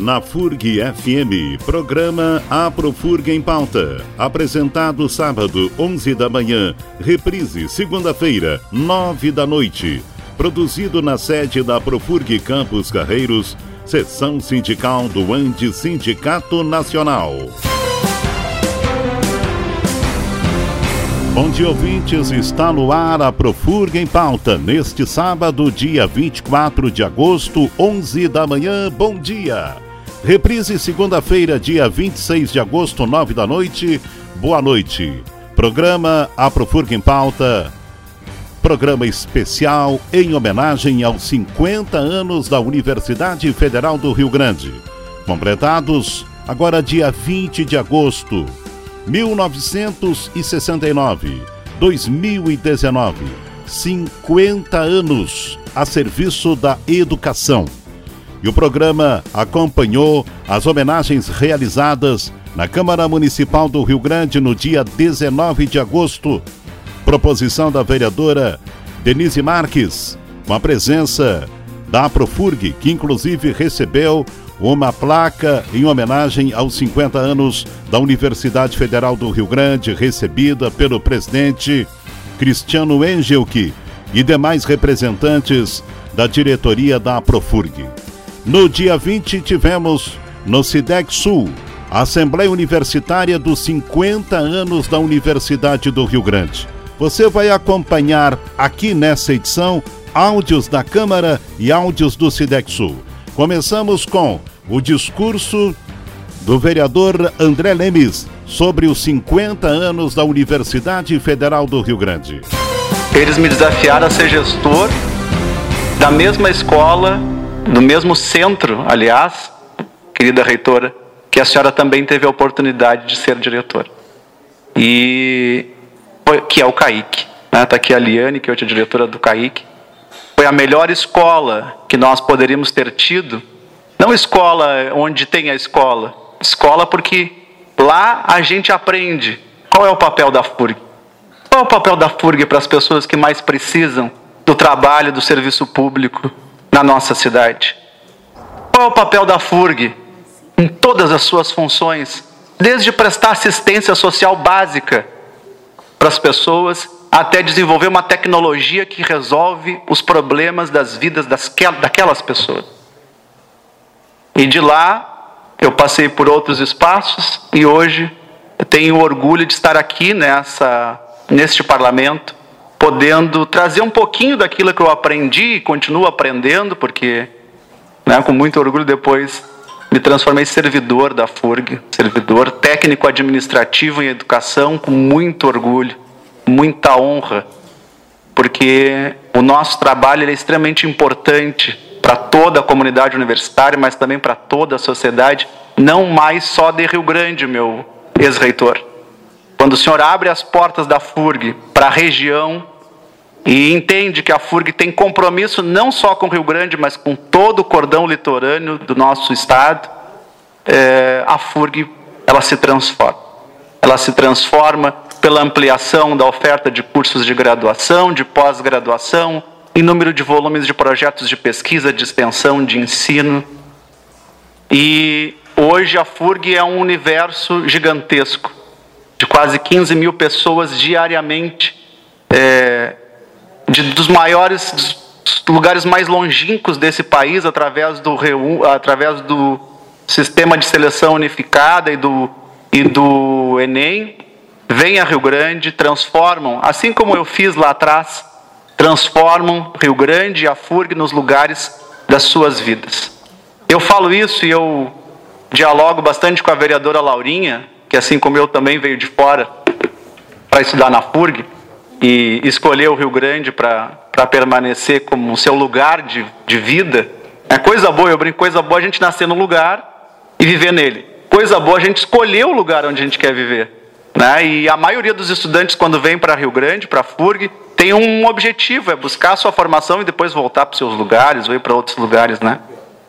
Na FURG FM, programa Aprofurg em Pauta. Apresentado sábado, 11 da manhã. Reprise, segunda-feira, 9 da noite. Produzido na sede da Profurg Campos Carreiros, seção sindical do Ande Sindicato Nacional. Bom dia, ouvintes. Está no ar a Profurg em Pauta. Neste sábado, dia 24 de agosto, 11 da manhã. Bom dia. Reprise segunda-feira, dia 26 de agosto, 9 da noite. Boa noite. Programa A Profurg em Pauta. Programa especial em homenagem aos 50 anos da Universidade Federal do Rio Grande. Completados agora dia 20 de agosto 1969, 2019, 50 anos a serviço da educação. E o programa acompanhou as homenagens realizadas na Câmara Municipal do Rio Grande no dia 19 de agosto. Proposição da vereadora Denise Marques, com a presença da Profurg, que inclusive recebeu uma placa em homenagem aos 50 anos da Universidade Federal do Rio Grande, recebida pelo presidente Cristiano Engelke e demais representantes da diretoria da Profurg. No dia 20, tivemos no SIDEC Sul Assembleia Universitária dos 50 anos da Universidade do Rio Grande. Você vai acompanhar aqui nessa edição áudios da Câmara e áudios do SIDEC Sul. Começamos com o discurso do vereador André Lemes sobre os 50 anos da Universidade Federal do Rio Grande. Eles me desafiaram a ser gestor da mesma escola, do mesmo centro, aliás, querida reitora, que a senhora também teve a oportunidade de ser diretora. E que é o CAIC. Está né? Tá aqui a Liane, que é a diretora do CAIC. Foi a melhor escola que nós poderíamos ter tido. Não escola onde tem a escola. Escola porque lá a gente aprende qual é o papel da FURG. Qual é o papel da FURG para as pessoas que mais precisam do trabalho, do serviço público na nossa cidade? Qual é o papel da FURG em todas as suas funções, desde prestar assistência social básica para as pessoas até desenvolver uma tecnologia que resolve os problemas das vidas das, daquelas pessoas. E de lá eu passei por outros espaços e hoje tenho orgulho de estar aqui nessa neste parlamento, podendo trazer um pouquinho daquilo que eu aprendi e continuo aprendendo, porque né, com muito orgulho depois me transformei em servidor da FURG, servidor técnico administrativo em educação com muito orgulho muita honra, porque o nosso trabalho é extremamente importante para toda a comunidade universitária, mas também para toda a sociedade, não mais só de Rio Grande, meu ex-reitor. Quando o senhor abre as portas da FURG para a região e entende que a FURG tem compromisso não só com Rio Grande, mas com todo o cordão litorâneo do nosso estado, é, a FURG ela se transforma. Ela se transforma pela ampliação da oferta de cursos de graduação, de pós-graduação, em número de volumes de projetos de pesquisa, de extensão, de ensino. E hoje a FURG é um universo gigantesco, de quase 15 mil pessoas diariamente, é, de, dos maiores dos lugares mais longínquos desse país, através do, através do sistema de seleção unificada e do, e do Enem, vêm a Rio Grande, transformam, assim como eu fiz lá atrás, transformam Rio Grande e a FURG nos lugares das suas vidas. Eu falo isso e eu dialogo bastante com a vereadora Laurinha, que assim como eu também veio de fora para estudar na FURG e escolheu o Rio Grande para permanecer como seu lugar de, de vida. É coisa boa, eu brinco, coisa boa a gente nascer no lugar e viver nele. Coisa boa a gente escolher o lugar onde a gente quer viver. Né? E a maioria dos estudantes, quando vem para Rio Grande, para FURG, tem um objetivo, é buscar a sua formação e depois voltar para seus lugares, ou ir para outros lugares. Né?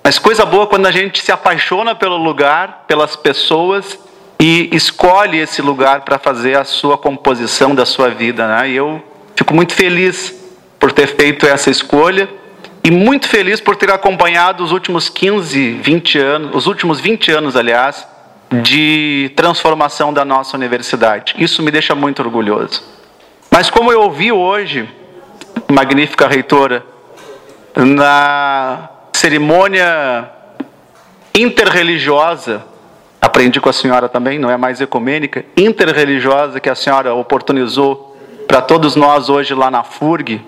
Mas coisa boa quando a gente se apaixona pelo lugar, pelas pessoas e escolhe esse lugar para fazer a sua composição da sua vida. Né? E eu fico muito feliz por ter feito essa escolha. E muito feliz por ter acompanhado os últimos 15, 20 anos, os últimos 20 anos, aliás, de transformação da nossa universidade. Isso me deixa muito orgulhoso. Mas como eu ouvi hoje, magnífica reitora, na cerimônia interreligiosa, aprendi com a senhora também, não é mais ecumênica, interreligiosa que a senhora oportunizou para todos nós hoje lá na FURG,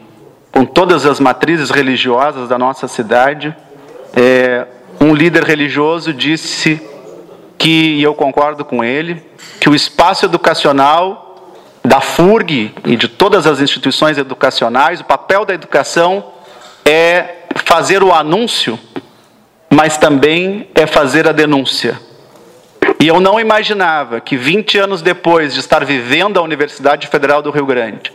com todas as matrizes religiosas da nossa cidade. É, um líder religioso disse que, e eu concordo com ele, que o espaço educacional da FURG e de todas as instituições educacionais, o papel da educação é fazer o anúncio, mas também é fazer a denúncia. E eu não imaginava que 20 anos depois de estar vivendo a Universidade Federal do Rio Grande,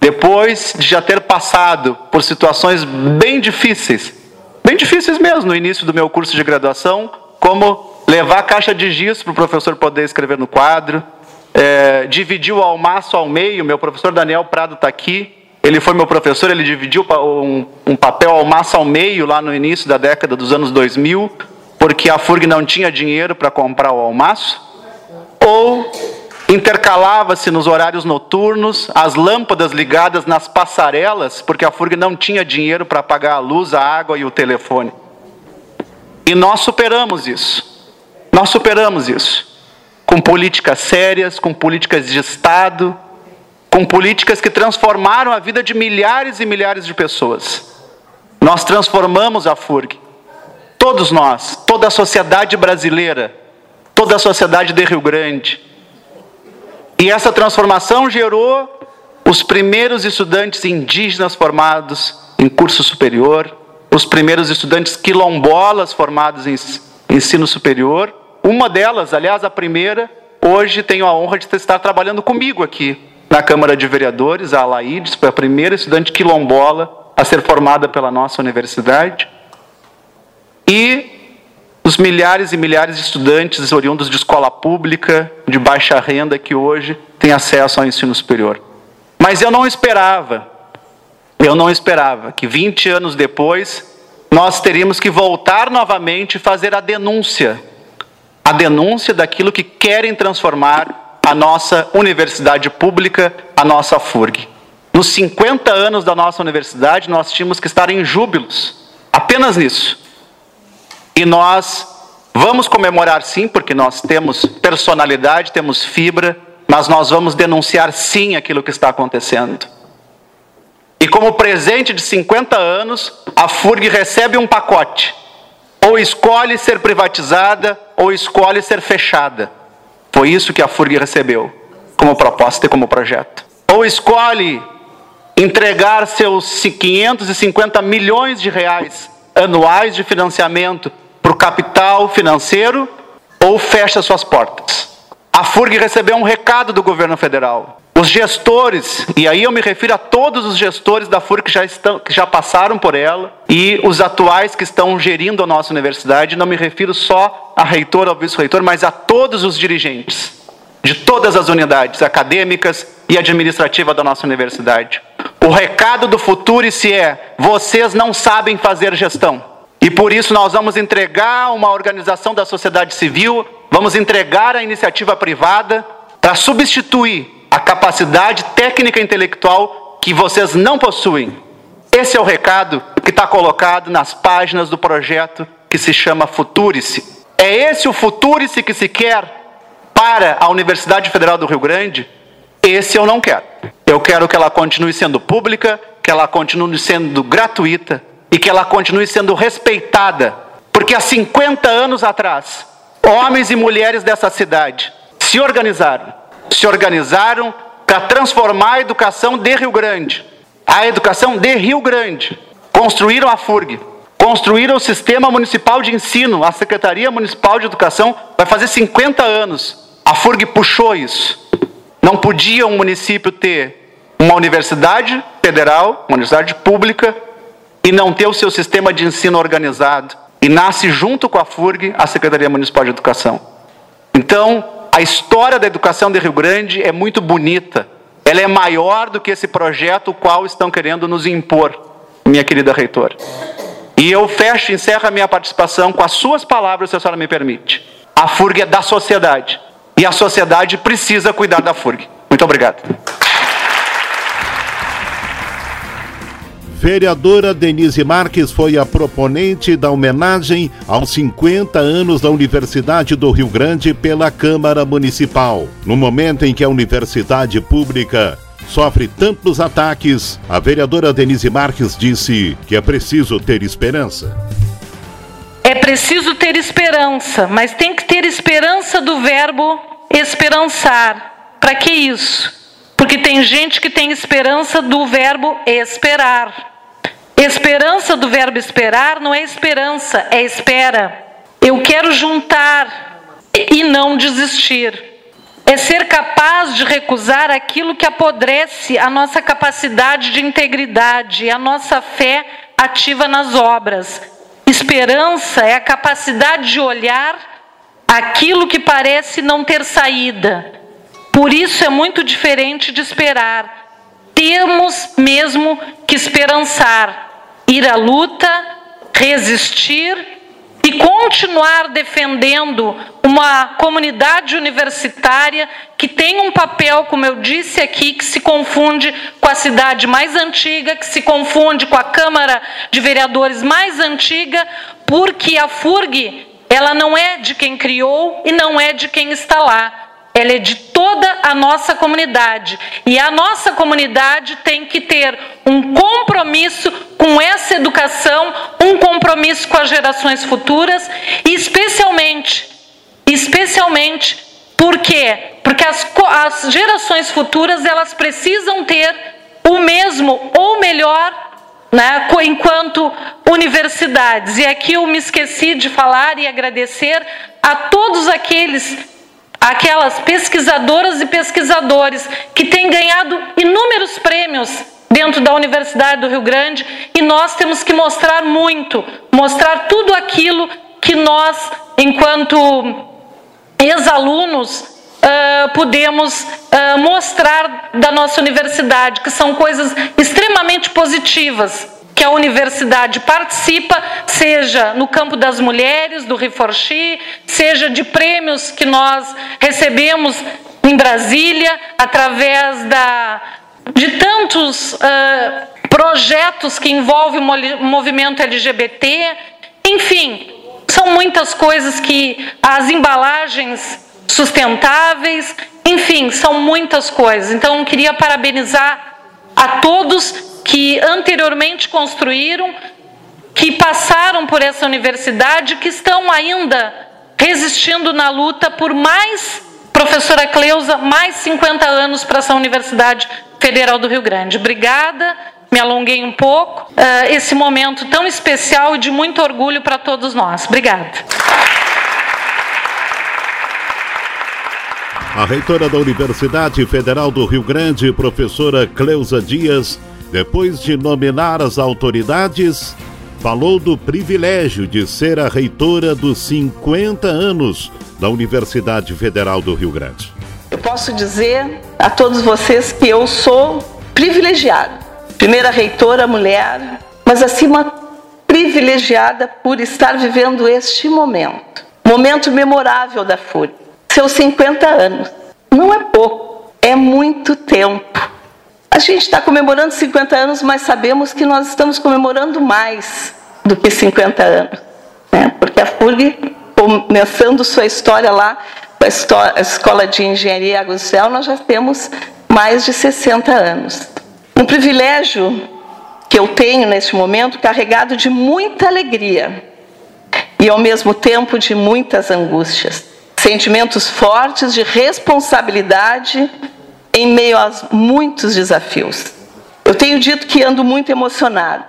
depois de já ter passado por situações bem difíceis, bem difíceis mesmo no início do meu curso de graduação, como levar a caixa de giz para o professor poder escrever no quadro, é, dividir o almoço ao meio, meu professor Daniel Prado está aqui, ele foi meu professor, ele dividiu um, um papel almoço ao meio lá no início da década dos anos 2000, porque a FURG não tinha dinheiro para comprar o almoço, ou intercalava-se nos horários noturnos, as lâmpadas ligadas nas passarelas, porque a FURG não tinha dinheiro para pagar a luz, a água e o telefone. E nós superamos isso. Nós superamos isso. Com políticas sérias, com políticas de Estado, com políticas que transformaram a vida de milhares e milhares de pessoas. Nós transformamos a FURG. Todos nós, toda a sociedade brasileira, toda a sociedade de Rio Grande. E essa transformação gerou os primeiros estudantes indígenas formados em curso superior, os primeiros estudantes quilombolas formados em ensino superior, uma delas, aliás, a primeira, hoje tenho a honra de estar trabalhando comigo aqui na Câmara de Vereadores, a Alaides, foi a primeira estudante quilombola a ser formada pela nossa universidade. E os milhares e milhares de estudantes oriundos de escola pública, de baixa renda, que hoje têm acesso ao ensino superior. Mas eu não esperava, eu não esperava que 20 anos depois nós teríamos que voltar novamente e fazer a denúncia a denúncia daquilo que querem transformar a nossa universidade pública, a nossa FURG. Nos 50 anos da nossa universidade, nós tínhamos que estar em júbilos, apenas nisso. E nós vamos comemorar sim, porque nós temos personalidade, temos fibra, mas nós vamos denunciar sim aquilo que está acontecendo. E como presente de 50 anos, a FURG recebe um pacote ou escolhe ser privatizada, ou escolhe ser fechada. Foi isso que a FURG recebeu, como proposta e como projeto. Ou escolhe entregar seus 550 milhões de reais anuais de financiamento para o capital financeiro, ou fecha suas portas. A FURG recebeu um recado do governo federal. Os gestores, e aí eu me refiro a todos os gestores da FURG que já, estão, que já passaram por ela, e os atuais que estão gerindo a nossa universidade, não me refiro só a reitor ou vice-reitor, mas a todos os dirigentes de todas as unidades acadêmicas e administrativas da nossa universidade. O recado do futuro se é: vocês não sabem fazer gestão. E por isso nós vamos entregar uma organização da sociedade civil, vamos entregar a iniciativa privada para substituir a capacidade técnica e intelectual que vocês não possuem. Esse é o recado que está colocado nas páginas do projeto que se chama Futurice. É esse o Futurice que se quer para a Universidade Federal do Rio Grande? Esse eu não quero. Eu quero que ela continue sendo pública, que ela continue sendo gratuita e que ela continue sendo respeitada. Porque há 50 anos atrás, homens e mulheres dessa cidade se organizaram se organizaram para transformar a educação de Rio Grande. A educação de Rio Grande. Construíram a FURG, construíram o Sistema Municipal de Ensino, a Secretaria Municipal de Educação, vai fazer 50 anos. A FURG puxou isso. Não podia um município ter uma universidade federal, uma universidade pública, e não ter o seu sistema de ensino organizado. E nasce junto com a FURG a Secretaria Municipal de Educação. Então, a história da educação de Rio Grande é muito bonita. Ela é maior do que esse projeto o qual estão querendo nos impor, minha querida reitora. E eu fecho e encerro a minha participação com as suas palavras, se a senhora me permite. A FURG é da sociedade. E a sociedade precisa cuidar da FURG. Muito obrigado. Vereadora Denise Marques foi a proponente da homenagem aos 50 anos da Universidade do Rio Grande pela Câmara Municipal. No momento em que a universidade pública sofre tantos ataques, a vereadora Denise Marques disse que é preciso ter esperança. É preciso ter esperança, mas tem que ter esperança do verbo esperançar. Para que isso? Porque tem gente que tem esperança do verbo esperar. Esperança do verbo esperar não é esperança, é espera. Eu quero juntar e não desistir. É ser capaz de recusar aquilo que apodrece a nossa capacidade de integridade, a nossa fé ativa nas obras. Esperança é a capacidade de olhar aquilo que parece não ter saída. Por isso é muito diferente de esperar. Temos mesmo que esperançar ir à luta, resistir e continuar defendendo uma comunidade universitária que tem um papel, como eu disse aqui, que se confunde com a cidade mais antiga, que se confunde com a Câmara de Vereadores mais antiga, porque a FURG, ela não é de quem criou e não é de quem está lá ela é de toda a nossa comunidade. E a nossa comunidade tem que ter um compromisso com essa educação, um compromisso com as gerações futuras, e especialmente, especialmente, por quê? Porque as, as gerações futuras elas precisam ter o mesmo ou melhor né, enquanto universidades. E aqui eu me esqueci de falar e agradecer a todos aqueles aquelas pesquisadoras e pesquisadores que têm ganhado inúmeros prêmios dentro da Universidade do Rio Grande e nós temos que mostrar muito, mostrar tudo aquilo que nós, enquanto ex-alunos, uh, podemos uh, mostrar da nossa universidade, que são coisas extremamente positivas que a universidade participa, seja no campo das mulheres, do Reforchi, seja de prêmios que nós recebemos em Brasília, através da, de tantos uh, projetos que envolvem o movimento LGBT, enfim, são muitas coisas que as embalagens sustentáveis, enfim, são muitas coisas. Então, queria parabenizar a todos que anteriormente construíram, que passaram por essa universidade, que estão ainda resistindo na luta por mais, professora Cleusa, mais 50 anos para essa Universidade Federal do Rio Grande. Obrigada, me alonguei um pouco. Uh, esse momento tão especial e de muito orgulho para todos nós. Obrigada. A reitora da Universidade Federal do Rio Grande, professora Cleusa Dias, depois de nominar as autoridades, falou do privilégio de ser a reitora dos 50 anos da Universidade Federal do Rio Grande. Eu posso dizer a todos vocês que eu sou privilegiada. Primeira reitora mulher, mas acima privilegiada por estar vivendo este momento. Momento memorável da FURI. Seus 50 anos. Não é pouco, é muito tempo. A gente está comemorando 50 anos, mas sabemos que nós estamos comemorando mais do que 50 anos. Né? Porque a FURG, começando sua história lá, com a, Escola de Engenharia Água do Céu, nós já temos mais de 60 anos. Um privilégio que eu tenho neste momento, carregado de muita alegria e ao mesmo tempo de muitas angústias. Sentimentos fortes de responsabilidade em meio a muitos desafios. Eu tenho dito que ando muito emocionado,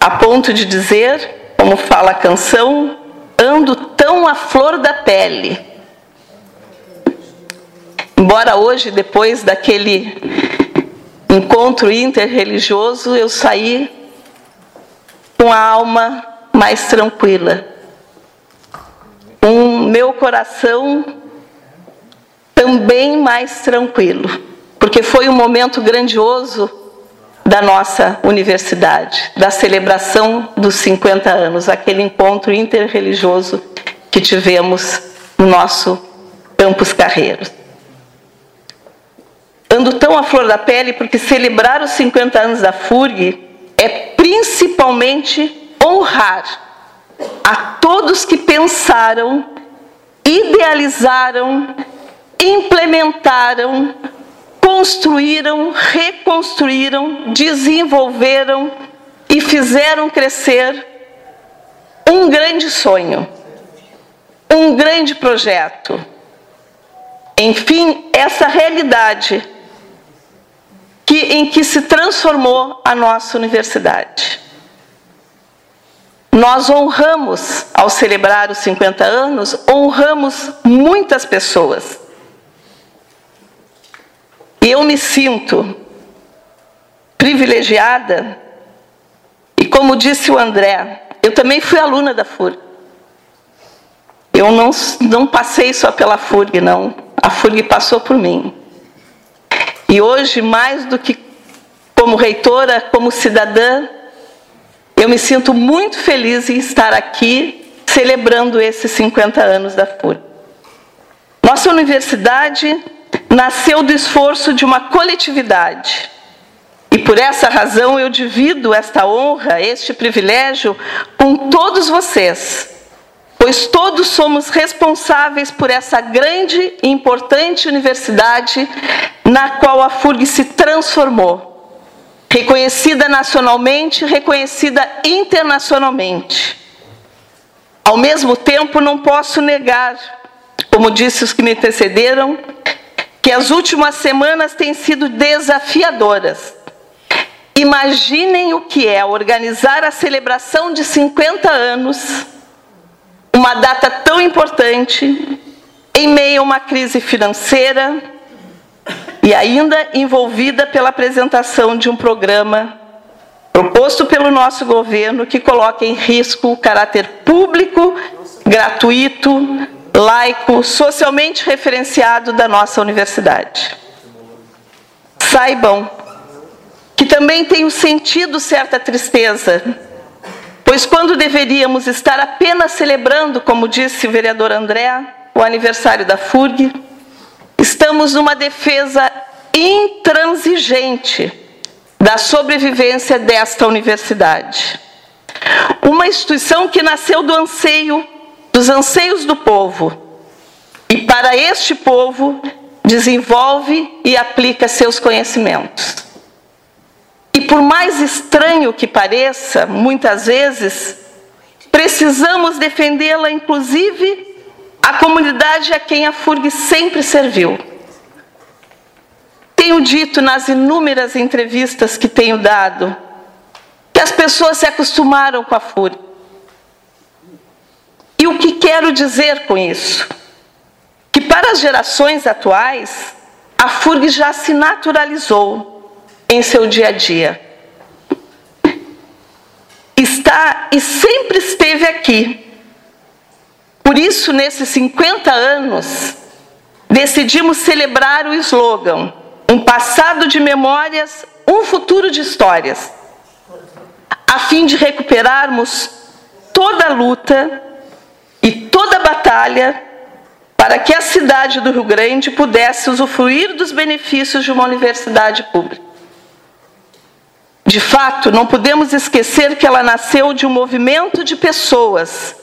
a ponto de dizer, como fala a canção, ando tão à flor da pele. Embora hoje, depois daquele encontro interreligioso, eu saí com a alma mais tranquila, com meu coração também mais tranquilo, porque foi um momento grandioso da nossa universidade, da celebração dos 50 anos, aquele encontro interreligioso que tivemos no nosso Campus Carreiros. Ando tão à flor da pele porque celebrar os 50 anos da FURG é principalmente honrar a todos que pensaram, idealizaram, implementaram, construíram, reconstruíram, desenvolveram e fizeram crescer um grande sonho, um grande projeto. Enfim, essa realidade que, em que se transformou a nossa universidade. Nós honramos, ao celebrar os 50 anos, honramos muitas pessoas. E eu me sinto privilegiada, e como disse o André, eu também fui aluna da FURG. Eu não, não passei só pela FURG, não. A FURG passou por mim. E hoje, mais do que como reitora, como cidadã, eu me sinto muito feliz em estar aqui celebrando esses 50 anos da FURG. Nossa universidade nasceu do esforço de uma coletividade. E por essa razão eu divido esta honra, este privilégio com todos vocês, pois todos somos responsáveis por essa grande e importante universidade na qual a FURG se transformou, reconhecida nacionalmente, reconhecida internacionalmente. Ao mesmo tempo, não posso negar, como disse os que me antecederam, que as últimas semanas têm sido desafiadoras. Imaginem o que é organizar a celebração de 50 anos uma data tão importante em meio a uma crise financeira e ainda envolvida pela apresentação de um programa proposto pelo nosso governo que coloca em risco o caráter público, gratuito, laico, socialmente referenciado da nossa universidade. Saibam que também tenho sentido certa tristeza Pois quando deveríamos estar apenas celebrando, como disse o vereador André, o aniversário da FURG, estamos numa defesa intransigente da sobrevivência desta universidade. Uma instituição que nasceu do anseio, dos anseios do povo, e para este povo desenvolve e aplica seus conhecimentos. E por mais estranho que pareça, muitas vezes, precisamos defendê-la, inclusive a comunidade a quem a FURG sempre serviu. Tenho dito nas inúmeras entrevistas que tenho dado que as pessoas se acostumaram com a FURG. E o que quero dizer com isso? Que para as gerações atuais, a FURG já se naturalizou em seu dia a dia. Está e sempre esteve aqui. Por isso, nesses 50 anos, decidimos celebrar o slogan: um passado de memórias, um futuro de histórias, a fim de recuperarmos toda a luta e toda a batalha para que a cidade do Rio Grande pudesse usufruir dos benefícios de uma universidade pública. De fato, não podemos esquecer que ela nasceu de um movimento de pessoas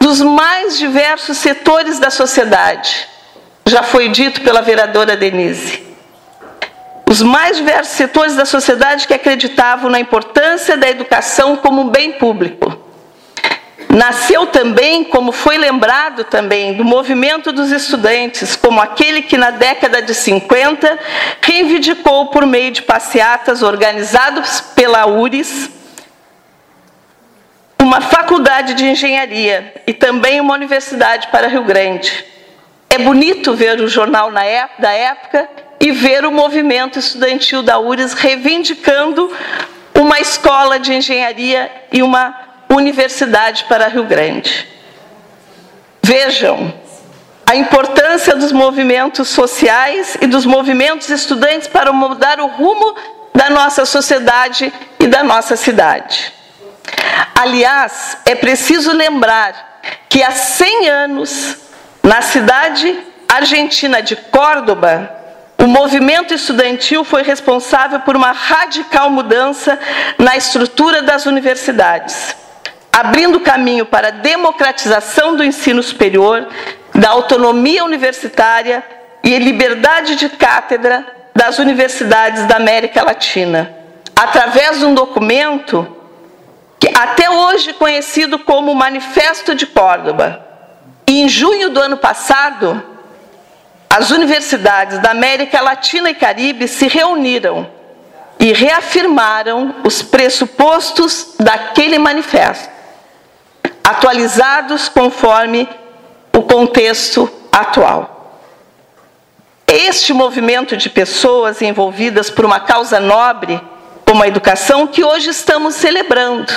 dos mais diversos setores da sociedade. Já foi dito pela vereadora Denise. Os mais diversos setores da sociedade que acreditavam na importância da educação como um bem público Nasceu também, como foi lembrado também, do movimento dos estudantes, como aquele que na década de 50 reivindicou por meio de passeatas organizados pela URIS uma faculdade de engenharia e também uma universidade para Rio Grande. É bonito ver o jornal da época e ver o movimento estudantil da URIS reivindicando uma escola de engenharia e uma Universidade para Rio Grande. Vejam a importância dos movimentos sociais e dos movimentos estudantes para mudar o rumo da nossa sociedade e da nossa cidade. Aliás, é preciso lembrar que há 100 anos, na cidade argentina de Córdoba, o movimento estudantil foi responsável por uma radical mudança na estrutura das universidades, abrindo caminho para a democratização do ensino superior, da autonomia universitária e liberdade de cátedra das universidades da América Latina, através de um documento que até hoje conhecido como Manifesto de Córdoba. Em junho do ano passado, as universidades da América Latina e Caribe se reuniram e reafirmaram os pressupostos daquele manifesto, atualizados conforme o contexto atual. Este movimento de pessoas envolvidas por uma causa nobre, como a educação, que hoje estamos celebrando.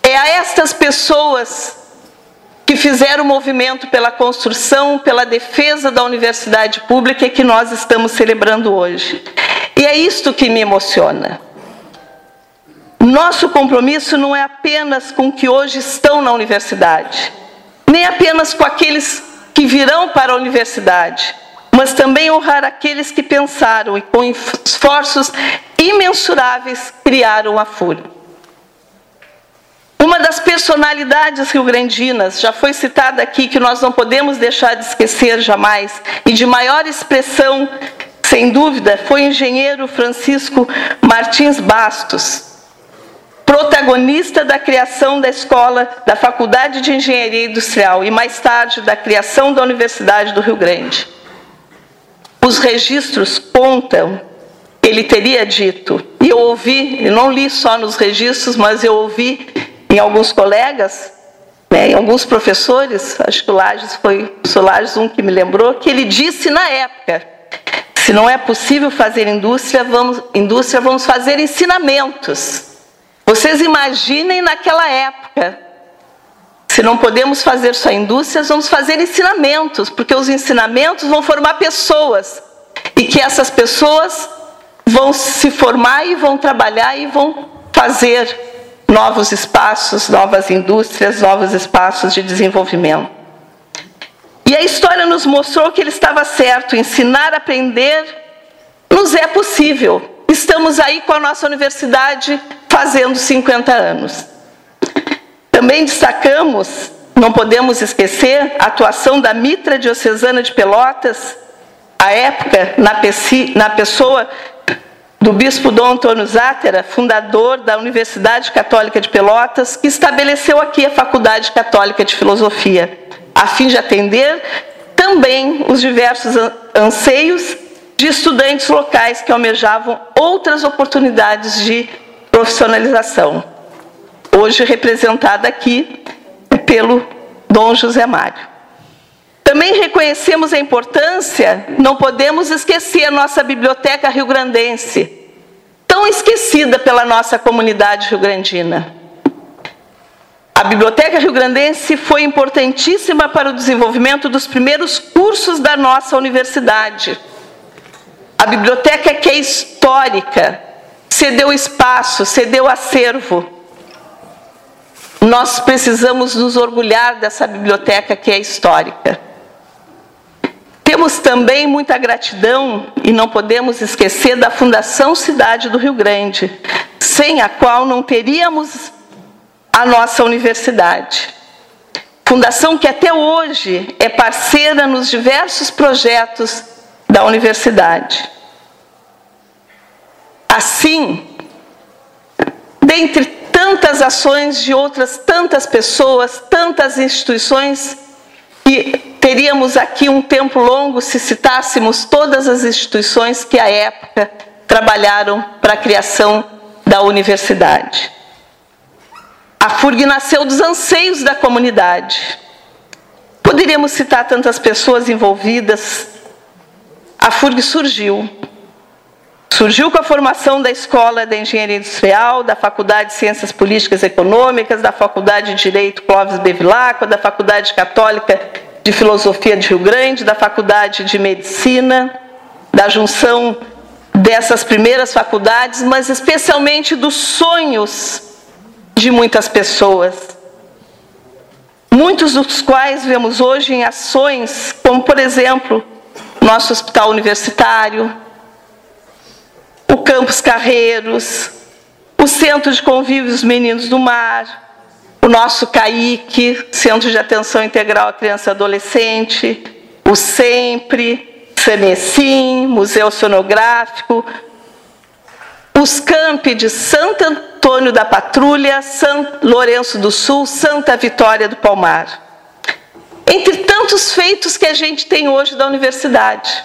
É a estas pessoas que fizeram o movimento pela construção, pela defesa da universidade pública que nós estamos celebrando hoje. E é isto que me emociona. Nosso compromisso não é apenas com que hoje estão na universidade, nem apenas com aqueles que virão para a universidade, mas também honrar aqueles que pensaram e com esforços imensuráveis criaram a FURI. Uma das personalidades rio-grandinas, já foi citada aqui, que nós não podemos deixar de esquecer jamais, e de maior expressão, sem dúvida, foi o engenheiro Francisco Martins Bastos, protagonista da criação da escola da Faculdade de Engenharia Industrial e mais tarde da criação da Universidade do Rio Grande. Os registros contam, ele teria dito, e eu ouvi, eu não li só nos registros, mas eu ouvi em alguns colegas, né, em alguns professores, acho que o Lages foi o Lages um que me lembrou, que ele disse na época: se não é possível fazer indústria, vamos, indústria, vamos fazer ensinamentos. Vocês imaginem naquela época. Se não podemos fazer só indústrias, vamos fazer ensinamentos, porque os ensinamentos vão formar pessoas. E que essas pessoas vão se formar e vão trabalhar e vão fazer novos espaços, novas indústrias, novos espaços de desenvolvimento. E a história nos mostrou que ele estava certo, ensinar aprender nos é possível. Estamos aí com a nossa universidade fazendo 50 anos. Também destacamos, não podemos esquecer, a atuação da Mitra Diocesana de Pelotas, à época, na, na pessoa do bispo Dom Antônio Zátera, fundador da Universidade Católica de Pelotas, que estabeleceu aqui a Faculdade Católica de Filosofia, a fim de atender também os diversos anseios de estudantes locais que almejavam outras oportunidades de profissionalização. Hoje representada aqui pelo Dom José Mário. Também reconhecemos a importância, não podemos esquecer a nossa biblioteca rio-grandense, tão esquecida pela nossa comunidade rio-grandina. A Biblioteca Rio-Grandense foi importantíssima para o desenvolvimento dos primeiros cursos da nossa universidade. A biblioteca que é histórica, cedeu espaço, cedeu acervo. Nós precisamos nos orgulhar dessa biblioteca que é histórica. Temos também muita gratidão e não podemos esquecer da Fundação Cidade do Rio Grande, sem a qual não teríamos a nossa universidade. Fundação que até hoje é parceira nos diversos projetos da universidade. Assim, dentre tantas ações de outras tantas pessoas, tantas instituições, e teríamos aqui um tempo longo se citássemos todas as instituições que à época trabalharam para a criação da universidade. A FURG nasceu dos anseios da comunidade. Poderíamos citar tantas pessoas envolvidas. A FURG surgiu. Surgiu com a formação da Escola de Engenharia Industrial, da Faculdade de Ciências Políticas e Econômicas, da Faculdade de Direito Clóvis Bevilacqua, da Faculdade Católica de Filosofia de Rio Grande, da Faculdade de Medicina, da junção dessas primeiras faculdades, mas especialmente dos sonhos de muitas pessoas. Muitos dos quais vemos hoje em ações, como por exemplo, nosso hospital universitário, o Campus Carreiros, o Centro de Convívios Meninos do Mar, o nosso CAIC, Centro de Atenção Integral à Criança e Adolescente, o SEMPRE, Sanecim, Museu Sonográfico, os campi de Santo Antônio da Patrulha, São Lourenço do Sul, Santa Vitória do Palmar. Entre tantos feitos que a gente tem hoje da universidade.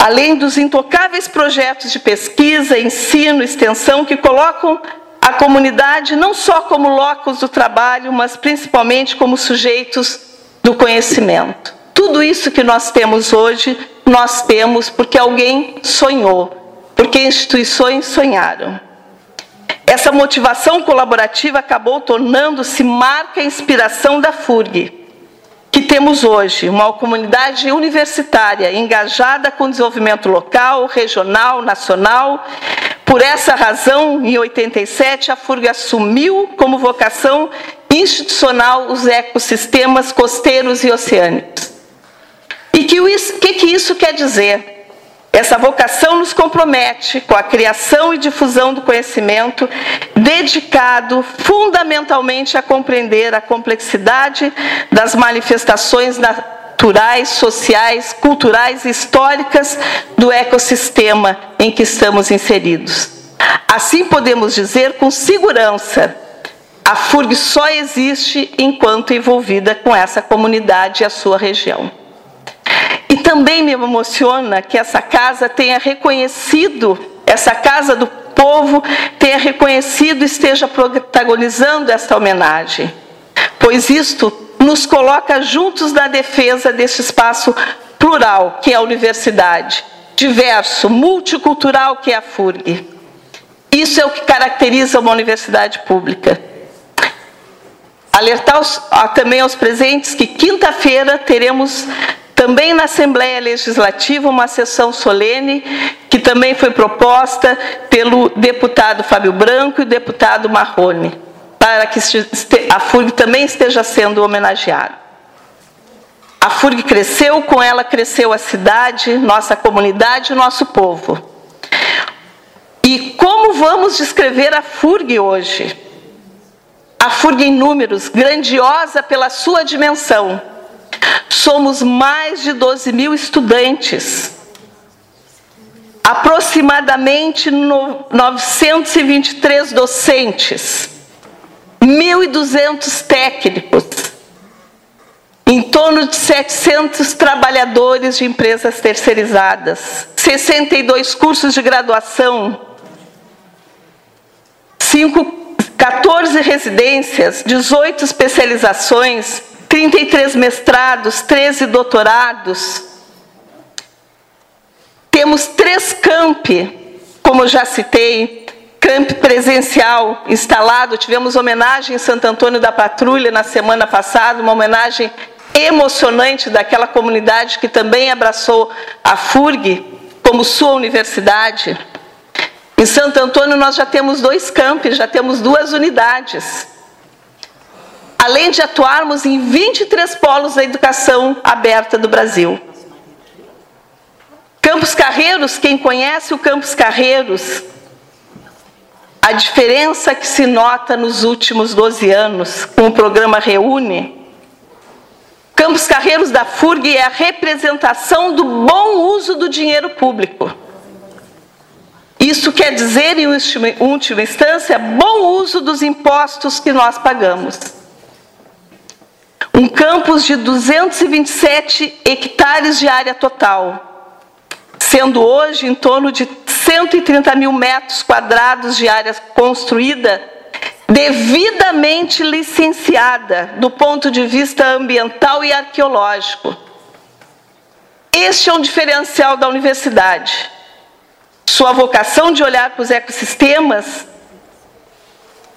Além dos intocáveis projetos de pesquisa, ensino, extensão que colocam a comunidade não só como locos do trabalho, mas principalmente como sujeitos do conhecimento. Tudo isso que nós temos hoje, nós temos porque alguém sonhou, porque instituições sonharam. Essa motivação colaborativa acabou tornando-se marca e inspiração da FURG, temos hoje, uma comunidade universitária engajada com desenvolvimento local, regional, nacional. Por essa razão, em 87, a FURG assumiu como vocação institucional os ecossistemas costeiros e oceânicos. E que, que, que isso quer dizer? Essa vocação nos compromete com a criação e difusão do conhecimento, dedicado fundamentalmente a compreender a complexidade das manifestações naturais, sociais, culturais e históricas do ecossistema em que estamos inseridos. Assim podemos dizer com segurança a FURG só existe enquanto envolvida com essa comunidade e a sua região. E também me emociona que essa casa tenha reconhecido, essa casa do povo tenha reconhecido e esteja protagonizando esta homenagem, pois isto nos coloca juntos na defesa desse espaço plural que é a universidade, diverso, multicultural que é a FURG. Isso é o que caracteriza uma universidade pública. Alertar os, também aos presentes que quinta-feira teremos também na Assembleia Legislativa, uma sessão solene, que também foi proposta pelo deputado Fábio Branco e deputado Marrone, para que a FURG também esteja sendo homenageada. A FURG cresceu, com ela cresceu a cidade, nossa comunidade, nosso povo. E como vamos descrever a FURG hoje? A FURG em números, grandiosa pela sua dimensão, Somos mais de 12 mil estudantes, aproximadamente 923 docentes, 1.200 técnicos, em torno de 700 trabalhadores de empresas terceirizadas, 62 cursos de graduação, 5, 14 residências, 18 especializações, 33 mestrados, 13 doutorados. Temos três campi, como já citei, camp presencial instalado. Tivemos homenagem em Santo Antônio da Patrulha na semana passada, uma homenagem emocionante daquela comunidade que também abraçou a FURG como sua universidade. Em Santo Antônio nós já temos dois campos, já temos duas unidades além de atuarmos em 23 polos da educação aberta do Brasil. Campos Carreiros, quem conhece o Campos Carreiros, a diferença que se nota nos últimos 12 anos com o programa Reúne, Campos Carreiros da FURG é a representação do bom uso do dinheiro público. Isso quer dizer, em última instância, bom uso dos impostos que nós pagamos. Um campus de 227 hectares de área total, sendo hoje em torno de 130 mil metros quadrados de área construída, devidamente licenciada do ponto de vista ambiental e arqueológico. Este é um diferencial da universidade. Sua vocação de olhar para os ecossistemas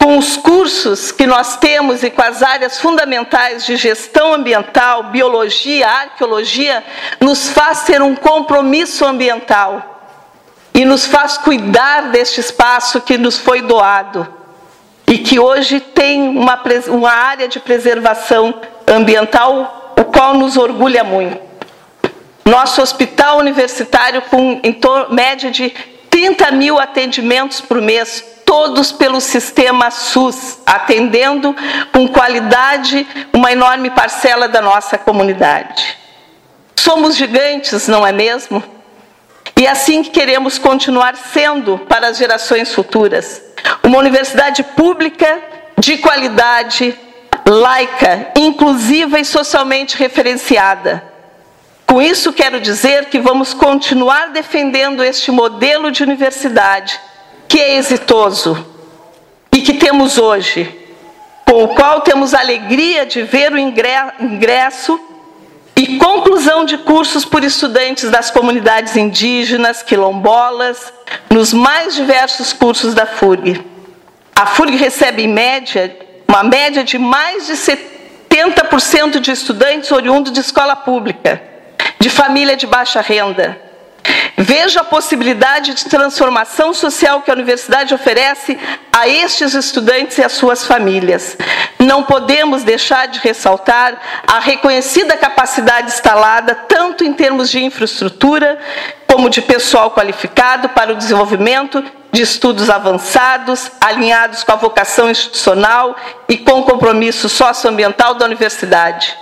com os cursos que nós temos e com as áreas fundamentais de gestão ambiental, biologia, arqueologia, nos faz ter um compromisso ambiental e nos faz cuidar deste espaço que nos foi doado e que hoje tem uma, uma área de preservação ambiental, o qual nos orgulha muito. Nosso hospital universitário, com em média de 30 mil atendimentos por mês, todos pelo sistema SUS, atendendo com qualidade uma enorme parcela da nossa comunidade. Somos gigantes, não é mesmo? E é assim que queremos continuar sendo para as gerações futuras. Uma universidade pública, de qualidade, laica, inclusiva e socialmente referenciada. Com isso, quero dizer que vamos continuar defendendo este modelo de universidade, que é exitoso e que temos hoje, com o qual temos alegria de ver o ingresso e conclusão de cursos por estudantes das comunidades indígenas, quilombolas, nos mais diversos cursos da FURG. A FURG recebe, em média, uma média de mais de 70% de estudantes oriundos de escola pública, de família de baixa renda. Veja a possibilidade de transformação social que a universidade oferece a estes estudantes e às suas famílias. Não podemos deixar de ressaltar a reconhecida capacidade instalada, tanto em termos de infraestrutura, como de pessoal qualificado para o desenvolvimento de estudos avançados, alinhados com a vocação institucional e com o compromisso socioambiental da universidade.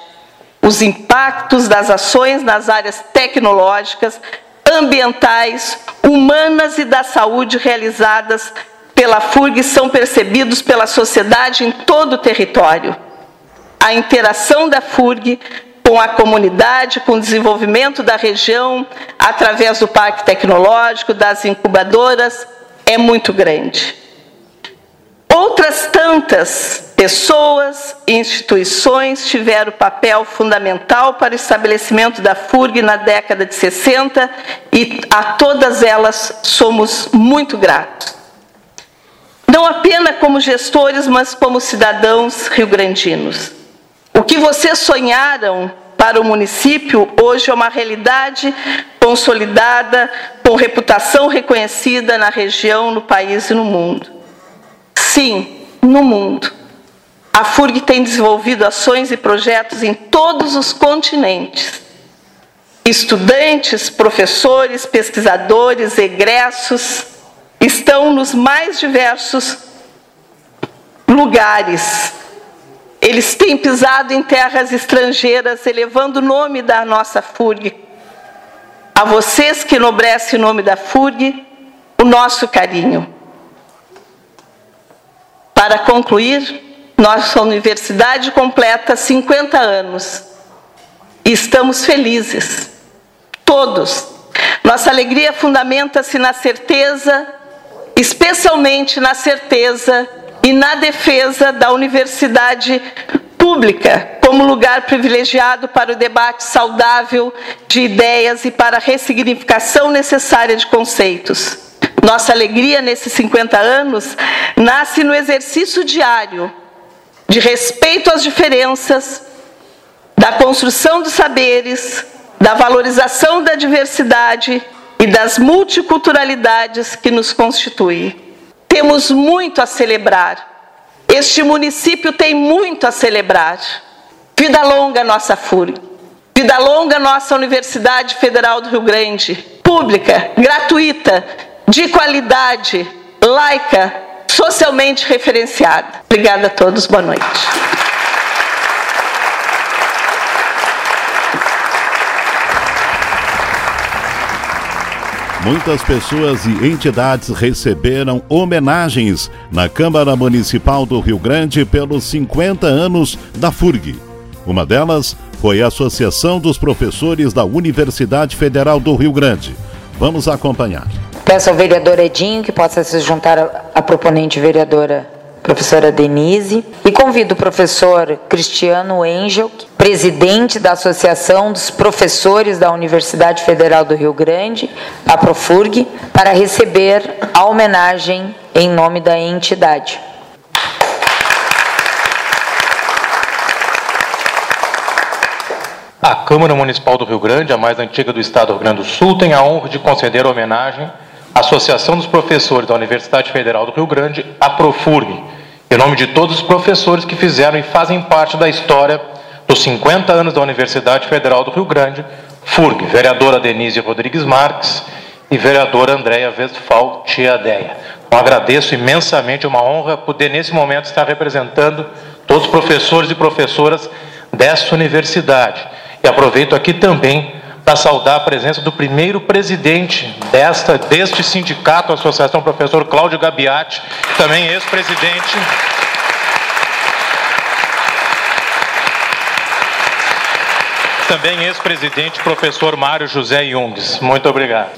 Os impactos das ações nas áreas tecnológicas, ambientais, humanas e da saúde realizadas pela FURG são percebidos pela sociedade em todo o território. A interação da FURG com a comunidade, com o desenvolvimento da região, através do parque tecnológico, das incubadoras, é muito grande. Outras tantas pessoas e instituições tiveram papel fundamental para o estabelecimento da FURG na década de 60 e a todas elas somos muito gratos. Não apenas como gestores, mas como cidadãos rio-grandinos. O que vocês sonharam para o município hoje é uma realidade consolidada, com reputação reconhecida na região, no país e no mundo. Sim, no mundo. A FURG tem desenvolvido ações e projetos em todos os continentes. Estudantes, professores, pesquisadores, egressos estão nos mais diversos lugares. Eles têm pisado em terras estrangeiras, elevando o nome da nossa FURG. A vocês que enobrecem o nome da FURG, o nosso carinho. Para concluir, nossa universidade completa 50 anos e estamos felizes, todos. Nossa alegria fundamenta-se na certeza, especialmente na certeza e na defesa da universidade pública como lugar privilegiado para o debate saudável de ideias e para a ressignificação necessária de conceitos. Nossa alegria nesses 50 anos nasce no exercício diário de respeito às diferenças, da construção dos saberes, da valorização da diversidade e das multiculturalidades que nos constituem. Temos muito a celebrar. Este município tem muito a celebrar. Vida longa nossa FURG. Vida longa nossa Universidade Federal do Rio Grande, pública, gratuita, de qualidade, laica, socialmente referenciada. Obrigada a todos, boa noite. Muitas pessoas e entidades receberam homenagens na Câmara Municipal do Rio Grande pelos 50 anos da FURG. Uma delas foi a Associação dos Professores da Universidade Federal do Rio Grande. Vamos acompanhar. Peço ao vereador Edinho que possa se juntar à proponente vereadora professora Denise e convido o professor Cristiano Engel, é presidente da Associação dos Professores da Universidade Federal do Rio Grande, a Profurg, para receber a homenagem em nome da entidade. A Câmara Municipal do Rio Grande, a mais antiga do Estado do Rio Grande do Sul, tem a honra de conceder homenagem Associação dos Professores da Universidade Federal do Rio Grande, a Profurg, em nome de todos os professores que fizeram e fazem parte da história dos 50 anos da Universidade Federal do Rio Grande, FURG, vereadora Denise Rodrigues Marques e vereadora Andréia Westphal Tiadeia. Eu agradeço imensamente, é uma honra poder nesse momento estar representando todos os professores e professoras desta universidade. E aproveito aqui também para saudar a presença do primeiro presidente desta, deste sindicato, a Associação Professor Cláudio Gabiati, também ex-presidente. Também ex-presidente, professor Mário José Jungs. Muito obrigado.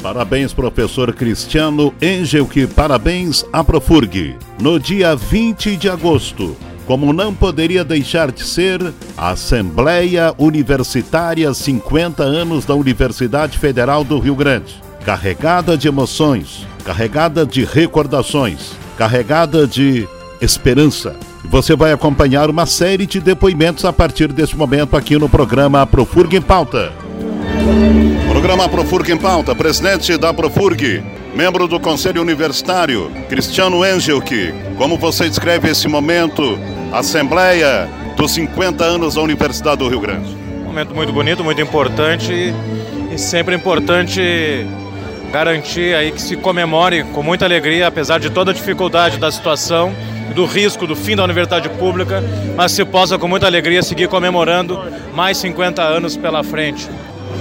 Parabéns, professor Cristiano Engelke. Parabéns à Profurg. No dia 20 de agosto, como não poderia deixar de ser, a Assembleia Universitária 50 anos da Universidade Federal do Rio Grande. Carregada de emoções, carregada de recordações, carregada de esperança. Você vai acompanhar uma série de depoimentos a partir desse momento aqui no programa Profurg em Pauta. Programa Profurg em Pauta, presidente da Profurg, membro do Conselho Universitário, Cristiano Engelke. Como você descreve esse momento, Assembleia dos 50 anos da Universidade do Rio Grande? Um momento muito bonito, muito importante e sempre importante garantir aí que se comemore com muita alegria, apesar de toda a dificuldade da situação, do risco do fim da universidade pública, mas se possa com muita alegria seguir comemorando mais 50 anos pela frente.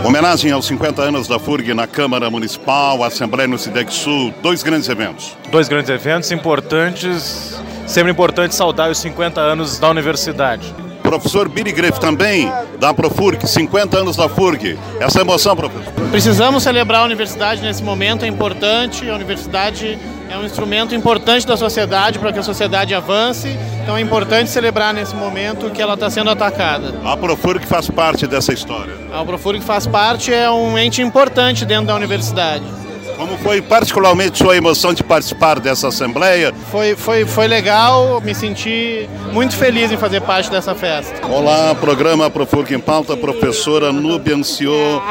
Homenagem aos 50 anos da FURG na Câmara Municipal, Assembleia no Cidec Sul, dois grandes eventos. Dois grandes eventos importantes, sempre importante saudar os 50 anos da universidade. Professor Billy Greff também, da Profurg, 50 anos da FURG. Essa emoção, professor? Precisamos celebrar a universidade nesse momento, é importante. A universidade é um instrumento importante da sociedade para que a sociedade avance. Então é importante celebrar nesse momento que ela está sendo atacada. A Profurg faz parte dessa história. A Profurg faz parte, é um ente importante dentro da universidade. Como foi particularmente sua emoção de participar dessa assembleia? Foi, foi, foi legal, me senti muito feliz em fazer parte dessa festa. Olá, programa Profurg em Pauta, professora Nubia Anciou,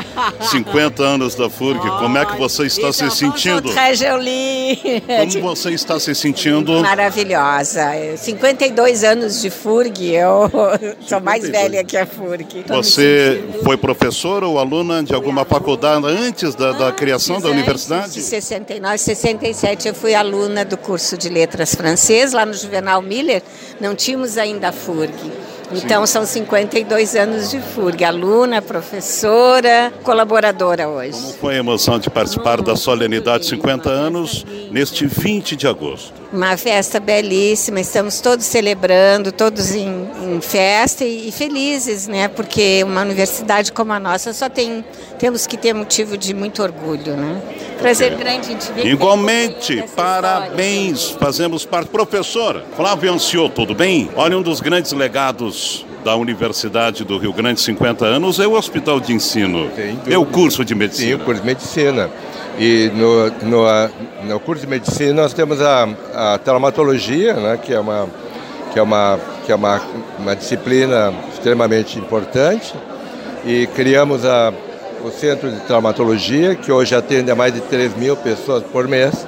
50 anos da FURG. Como é que você está se sentindo? Très jolie. Como você está se sentindo? Maravilhosa. 52 anos de FURG, eu sou mais velha que a FURG. Você foi professora ou aluna de alguma faculdade antes da, da criação da universidade? De 69, 67 eu fui aluna do curso de letras francês lá no Juvenal Miller, não tínhamos ainda a FURG. Então são 52 anos de FURG, aluna, professora, colaboradora hoje. Como foi a emoção de participar da solenidade 50 anos neste 20 de agosto? Uma festa belíssima, estamos todos celebrando, todos em, em festa e, e, felizes, né? Porque uma universidade como a nossa só tem temos que ter motivo de muito orgulho, né? Prazer grande em te ver. Igualmente, parabéns, fazemos parte. Professora, Flávio Anciou, tudo bem? Olha, um dos grandes legados da Universidade do Rio Grande, 50 anos, é o Hospital de Ensino. É o curso de medicina. Sim, o curso de medicina. E no, no, no curso de medicina nós temos a, a traumatologia, né, que é uma, que é uma, que é uma, uma disciplina extremamente importante. E criamos a, o Centro de Traumatologia, que hoje atende a mais de 3 mil pessoas por mês.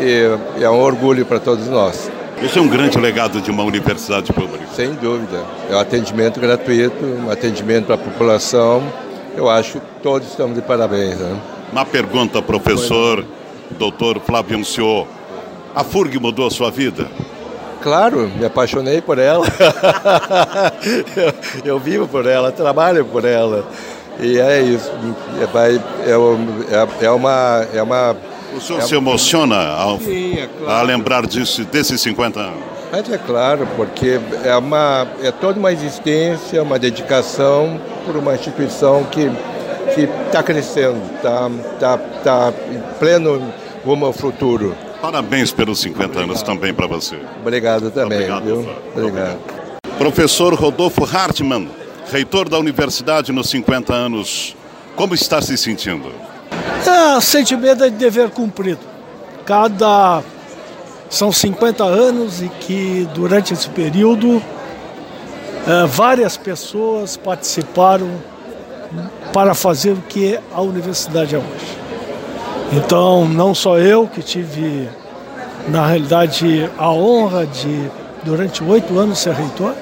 E é um orgulho para todos nós. Esse é um grande legado de uma universidade pública. Sem dúvida. É um atendimento gratuito, um atendimento para a população. Eu acho que todos estamos de parabéns. Né? Uma pergunta, professor, doutor Flávio Anciou. A FURG mudou a sua vida? Claro, me apaixonei por ela. eu, eu, vivo por ela, trabalho por ela. E é isso. É, é, é uma. É uma o senhor é se emociona ao, sim, é claro. a lembrar disso, desses 50 anos? Mas é claro, porque é, uma, é toda uma existência, uma dedicação por uma instituição que que está crescendo, está tá, tá em pleno rumo ao futuro. Parabéns pelos 50 Obrigado. anos também para você. Obrigado também. Obrigado. Viu? Obrigado. Professor Rodolfo Hartmann, reitor da universidade nos 50 anos, como está se sentindo? É, sentimento de dever cumprido. Cada. São 50 anos e que durante esse período eh, várias pessoas participaram para fazer o que a universidade é hoje. Então, não só eu que tive, na realidade, a honra de, durante oito anos, ser reitor,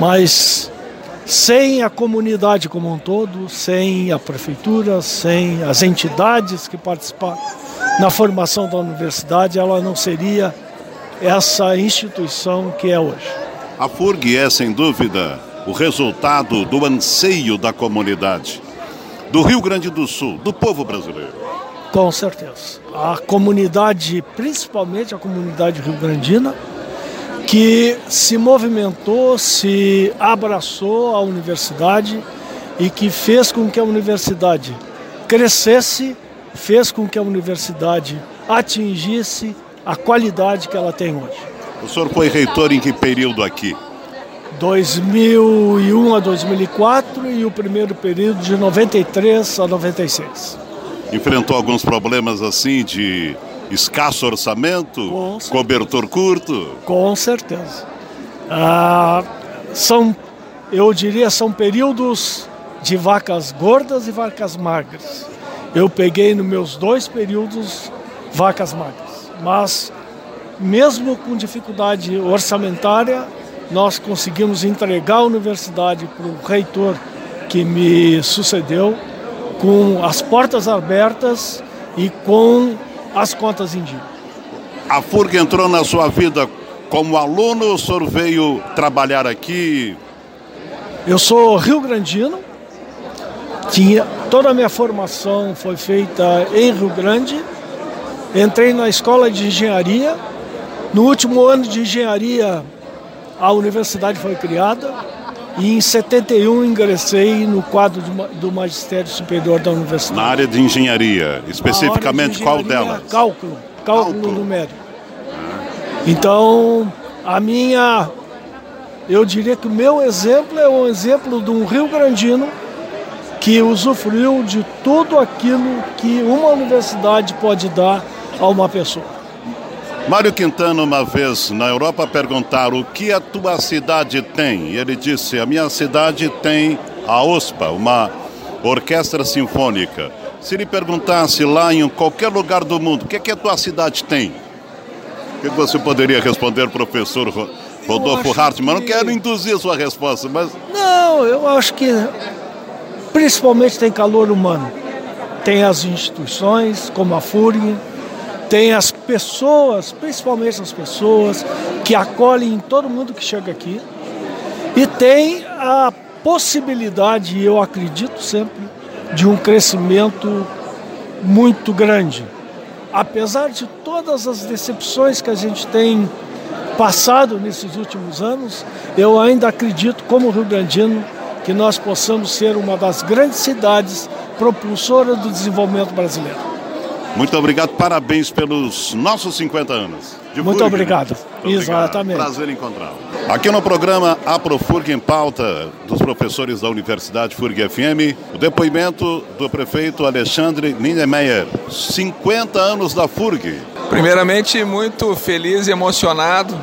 mas sem a comunidade como um todo, sem a prefeitura, sem as entidades que participaram na formação da universidade, ela não seria essa instituição que é hoje. A FURG é, sem dúvida, o resultado do anseio da comunidade, do Rio Grande do Sul, do povo brasileiro. Com certeza. A comunidade, principalmente a comunidade rio-grandina, que se movimentou, se abraçou à universidade e que fez com que a universidade crescesse, fez com que a universidade atingisse a qualidade que ela tem hoje. O senhor foi reitor em que período aqui? 2001 a 2004 e o primeiro período de 93 a 96. Enfrentou alguns problemas assim de escasso orçamento, cobertor curto? Com certeza. Ah, são, eu diria, são períodos de vacas gordas e vacas magras. Eu peguei nos meus dois períodos vacas magras, mas mesmo com dificuldade orçamentária, nós conseguimos entregar a universidade para o reitor que me sucedeu com as portas abertas e com as contas em dia. A FURG entrou na sua vida como aluno, o senhor veio trabalhar aqui? Eu sou rio-grandino, tinha, toda a minha formação foi feita em Rio Grande, entrei na escola de engenharia, no último ano de engenharia a universidade foi criada e em 71 ingressei no quadro do Magistério Superior da Universidade. Na área de engenharia, especificamente de engenharia, qual delas? Cálculo, cálculo, cálculo. numérico. Então, a minha, eu diria que o meu exemplo é um exemplo de um Rio Grandino que usufruiu de tudo aquilo que uma universidade pode dar a uma pessoa. Mário Quintana, uma vez na Europa, perguntaram o que a tua cidade tem. E ele disse: A minha cidade tem a OSPA, uma orquestra sinfônica. Se ele perguntasse lá em qualquer lugar do mundo, o que, é que a tua cidade tem? O que você poderia responder, professor Rodolfo Hartmann? Que... Não quero induzir a sua resposta, mas. Não, eu acho que principalmente tem calor humano. Tem as instituições, como a FURG, tem as pessoas, principalmente as pessoas que acolhem todo mundo que chega aqui. E tem a possibilidade, eu acredito sempre, de um crescimento muito grande. Apesar de todas as decepções que a gente tem passado nesses últimos anos, eu ainda acredito, como Rio Grandino, que nós possamos ser uma das grandes cidades propulsoras do desenvolvimento brasileiro. Muito obrigado, parabéns pelos nossos 50 anos. Muito Furg, obrigado. Né? Muito Exatamente. Obrigado. Prazer encontrá-lo. Aqui no programa Aprofurg em Pauta, dos professores da Universidade FURG FM, o depoimento do prefeito Alexandre Lindemeyer. 50 anos da FURG. Primeiramente, muito feliz e emocionado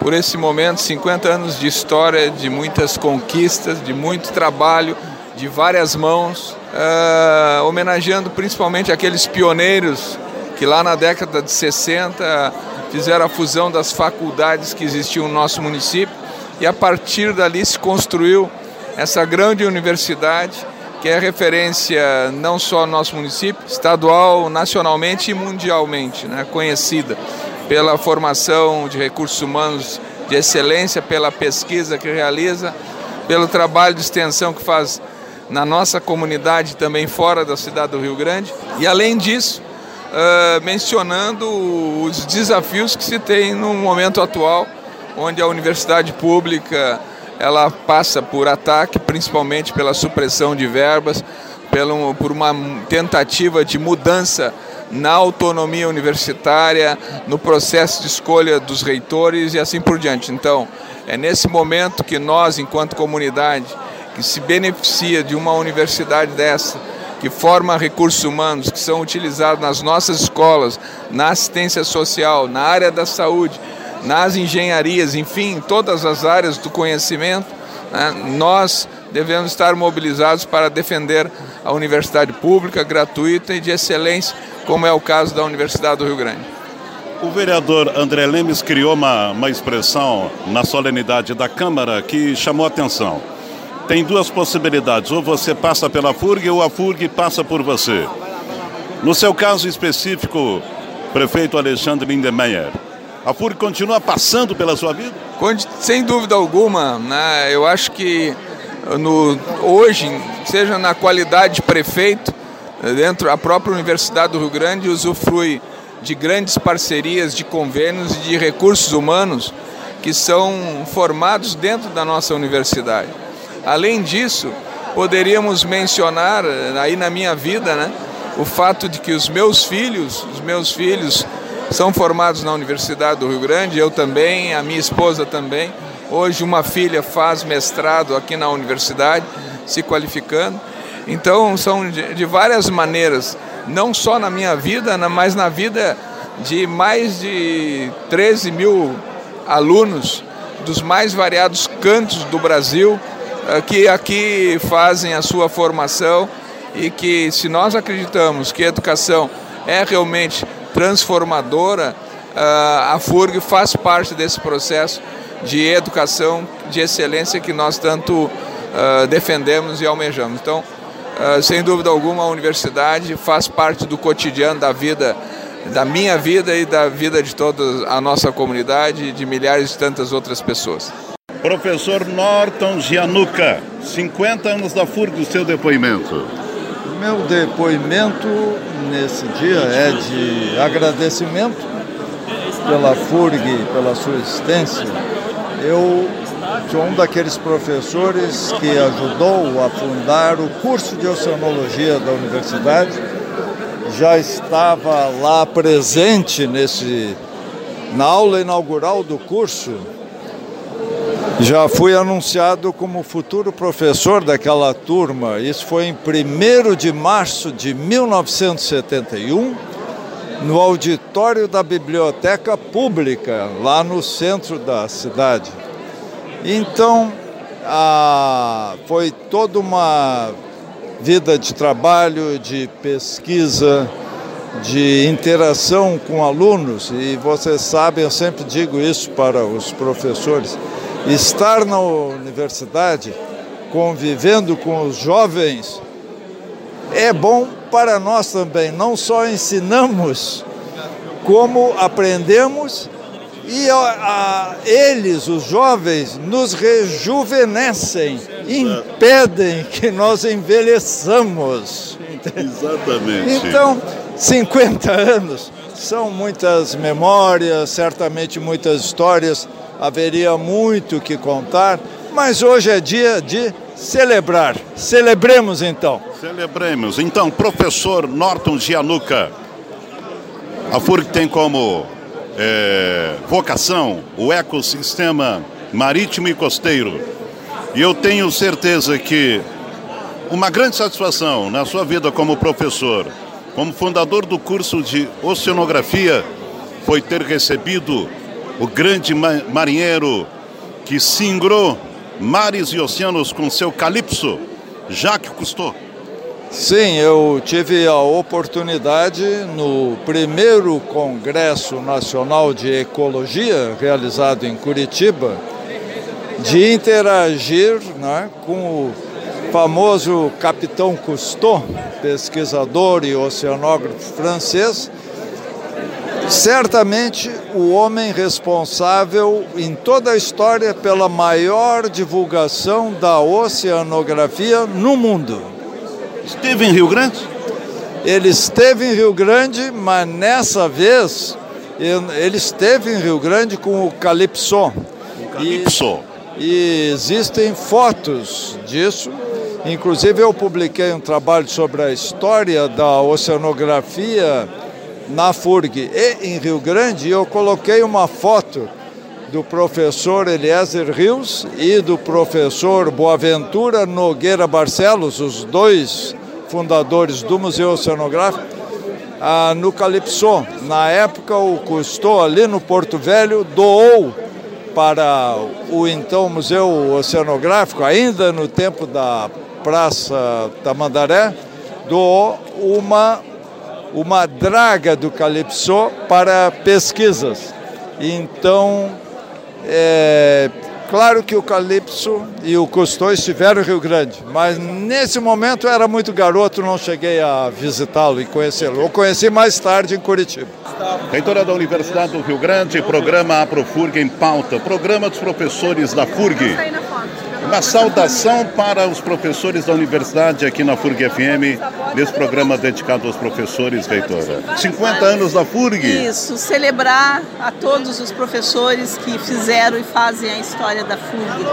por esse momento, 50 anos de história, de muitas conquistas, de muito trabalho, de várias mãos, uh, homenageando principalmente aqueles pioneiros que lá na década de 60 fizeram a fusão das faculdades que existiam no nosso município e a partir dali se construiu essa grande universidade que é referência não só no nosso município, estadual, nacionalmente e mundialmente, né, conhecida pela formação de recursos humanos de excelência, pela pesquisa que realiza, pelo trabalho de extensão que faz na nossa comunidade também fora da cidade do Rio Grande. E além disso, uh, mencionando os desafios que se tem no momento atual, onde a universidade pública ela passa por ataque, principalmente pela supressão de verbas, pelo, por uma tentativa de mudança na autonomia universitária, no processo de escolha dos reitores e assim por diante. Então, é nesse momento que nós, enquanto comunidade, que se beneficia de uma universidade dessa, que forma recursos humanos que são utilizados nas nossas escolas, na assistência social, na área da saúde, nas engenharias, enfim, em todas as áreas do conhecimento, Né? Nós devemos estar mobilizados para defender a universidade pública, gratuita e de excelência, como é o caso da Universidade do Rio Grande. O vereador André Lemes criou uma, uma expressão na solenidade da Câmara que chamou atenção. Tem duas possibilidades, ou você passa pela FURG ou a FURG passa por você. No seu caso específico, prefeito Alexandre Lindemeyer, a FURG continua passando pela sua vida? Sem dúvida alguma, né? eu acho que no, hoje, seja na qualidade de prefeito, dentro da própria Universidade do Rio Grande usufrui de grandes parcerias, de convênios e de recursos humanos que são formados dentro da nossa universidade. Além disso, poderíamos mencionar aí na minha vida, né, o fato de que os meus filhos, os meus filhos são formados na Universidade do Rio Grande, eu também, a minha esposa também. Hoje uma filha faz mestrado aqui na universidade, se qualificando. Então são de, de várias maneiras, não só na minha vida, mas na vida de mais de 13 mil alunos dos mais variados cantos do Brasil eh, que aqui fazem a sua formação e que se nós acreditamos que a educação é realmente transformadora, ah, a FURG faz parte desse processo de educação de excelência que nós tanto ah, defendemos e almejamos. Então, ah, sem dúvida alguma, a universidade faz parte do cotidiano da vida, da minha vida e da vida de toda a nossa comunidade e de milhares de tantas outras pessoas. Professor Norton Gianuca, 50 anos da FURG, o seu depoimento. Meu depoimento nesse dia é de agradecimento pela FURG, pela sua existência. Eu sou um daqueles professores que ajudou a fundar o curso de Oceanologia da universidade. Já estava lá presente nesse, na aula inaugural do curso já fui anunciado como futuro professor daquela turma. Isso foi em 1 de março de 1971, no auditório da Biblioteca Pública, lá no centro da cidade. Então, ah, foi toda uma vida de trabalho, de pesquisa, de interação com alunos, e vocês sabem, eu sempre digo isso para os professores estar na universidade, convivendo com os jovens, é bom para nós também. Não só ensinamos, como aprendemos e a, a, eles, os jovens, nos rejuvenescem, impedem que nós envelheçamos. Exatamente. Então, 50 anos são muitas memórias, certamente muitas histórias haveria muito que contar, mas hoje é dia de celebrar. Celebremos então. Celebremos. Então, professor Norton Gianuca, a FURG tem como é, vocação o ecossistema marítimo e costeiro. E eu tenho certeza que uma grande satisfação na sua vida como professor, como fundador do curso de oceanografia, foi ter recebido o grande marinheiro que singrou mares e oceanos com seu Calypso, Jacques Cousteau. Sim, eu tive a oportunidade no primeiro Congresso Nacional de Ecologia, realizado em Curitiba, de interagir né, com o famoso Capitão Cousteau, pesquisador e oceanógrafo francês, certamente o homem responsável em toda a história pela maior divulgação da oceanografia no mundo. Esteve em Rio Grande? Ele esteve em Rio Grande, mas nessa vez ele esteve em Rio Grande com o Calypso. O Calypso. E, e existem fotos disso. Inclusive eu publiquei um trabalho sobre a história da oceanografia na FURG e em Rio Grande, eu coloquei uma foto do professor Eliezer Rios e do professor Boaventura Nogueira Barcelos, os dois fundadores do Museu Oceanográfico, ah, no Calypso. Na época, o Cousteau, ali no Porto Velho, doou para o então Museu Oceanográfico, ainda no tempo da Praça Tamandaré, doou uma, uma draga do Calypso para pesquisas. Então, é, Claro que o Calypso e o Cousteau estiveram em Rio Grande, mas nesse momento eu era muito garoto, não cheguei a visitá-lo e conhecê-lo. Eu conheci mais tarde em Curitiba. Reitora da Universidade do Rio Grande, programa Aprofurg em pauta, programa dos professores da FURG. Uma saudação para os professores da universidade aqui na FURG FM, nesse programa dedicado aos professores, reitora. 50 anos da FURG. Isso, celebrar a todos os professores que fizeram e fazem a história da FURG.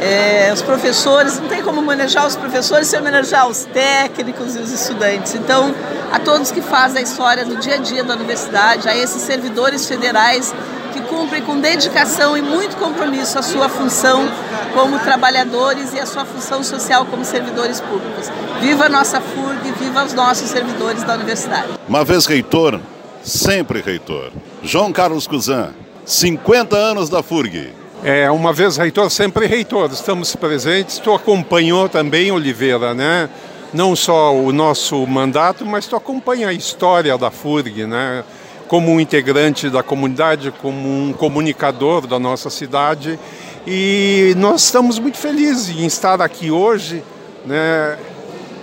É, os professores, não tem como manejar os professores sem manejar os técnicos e os estudantes. Então, a todos que fazem a história do dia a dia da universidade, a esses servidores federais que cumprem com dedicação e muito compromisso a sua função como trabalhadores e a sua função social como servidores públicos. Viva a nossa FURG, viva os nossos servidores da universidade. Uma vez reitor, sempre reitor. João Carlos Cuzan, 50 anos da FURG. É, uma vez reitor, sempre reitor. Estamos presentes. Tu acompanhou também, Oliveira, né? Não só o nosso mandato, mas tu acompanha a história da FURG, né? Como um integrante da comunidade, como um comunicador da nossa cidade. E nós estamos muito felizes em estar aqui hoje, né,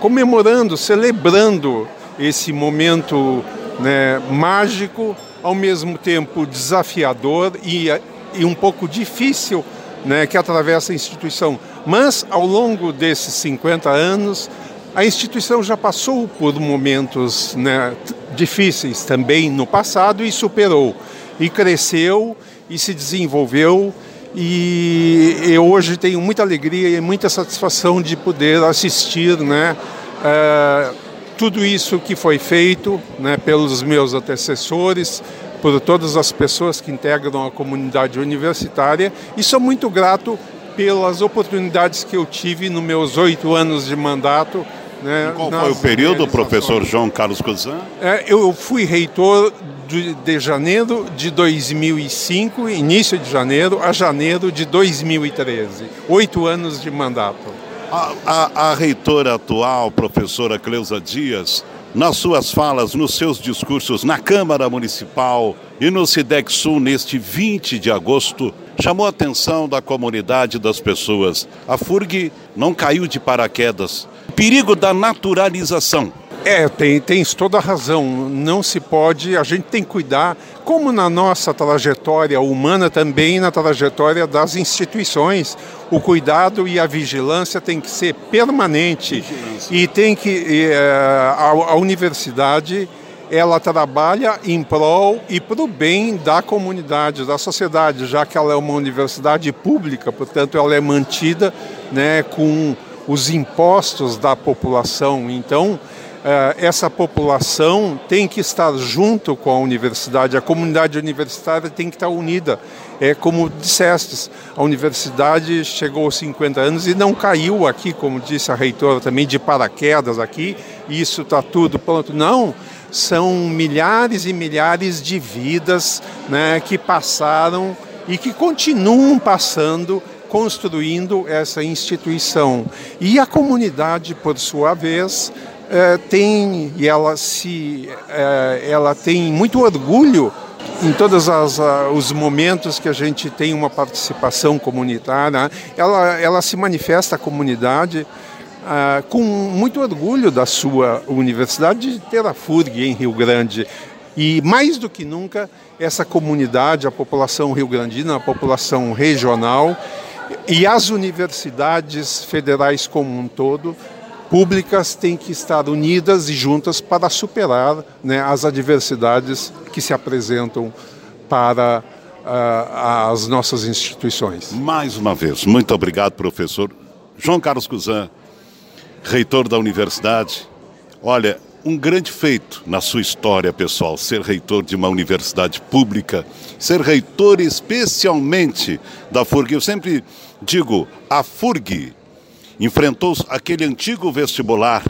comemorando, celebrando esse momento né, mágico, ao mesmo tempo desafiador e, e um pouco difícil né, que atravessa a instituição. Mas, ao longo desses 50 anos, a instituição já passou por momentos né, difíceis também no passado e superou, e cresceu e se desenvolveu. E eu hoje tenho muita alegria e muita satisfação de poder assistir né, uh, tudo isso que foi feito né, pelos meus antecessores, por todas as pessoas que integram a comunidade universitária, e sou muito grato pelas oportunidades que eu tive nos meus oito anos de mandato né, qual foi o período, professor João Carlos Cozan? É, eu fui reitor de, de janeiro de 2005, início de janeiro, a janeiro de 2013. Oito anos de mandato. A, a, a, reitora atual, professora Cleusa Dias, nas suas falas, nos seus discursos na Câmara Municipal e no SIDEC Sul neste 20 de agosto, chamou a atenção da comunidade das pessoas. A FURG não caiu de paraquedas, perigo da naturalização. É, tem, tens toda a razão. Não se pode, a gente tem que cuidar, como na nossa trajetória humana, também na trajetória das instituições. O cuidado e a vigilância tem que ser permanente. Vigilância. E tem que. É, a, a universidade ela trabalha em prol e para o bem da comunidade, da sociedade, já que ela é uma universidade pública, portanto, ela é mantida né, com os impostos da população. Então, eh, essa população tem que estar junto com a universidade, a comunidade universitária tem que estar unida. É como disseste, a universidade chegou aos 50 anos e não caiu aqui, como disse a reitora também, de paraquedas aqui, isso está tudo pronto. Não, são milhares e milhares de vidas né, que passaram e que continuam passando construindo essa instituição. E a comunidade, por sua vez, é, tem e ela se é, ela tem muito orgulho em todos as, os momentos que a gente tem uma participação comunitária, ela, ela se manifesta a comunidade ah, com muito orgulho da sua universidade de ter a FURG em Rio Grande. E mais do que nunca, essa comunidade, a população rio-grandina, a população regional, e as universidades federais como um todo, públicas, têm que estar unidas e juntas para superar né, as adversidades que se apresentam para uh, as nossas instituições. Mais uma vez, muito obrigado, professor João Carlos Cuzan, reitor da universidade. Olha, um grande feito na sua história pessoal, ser reitor de uma universidade pública, ser reitor especialmente da FURG. Eu sempre digo, a FURG enfrentou aquele antigo vestibular,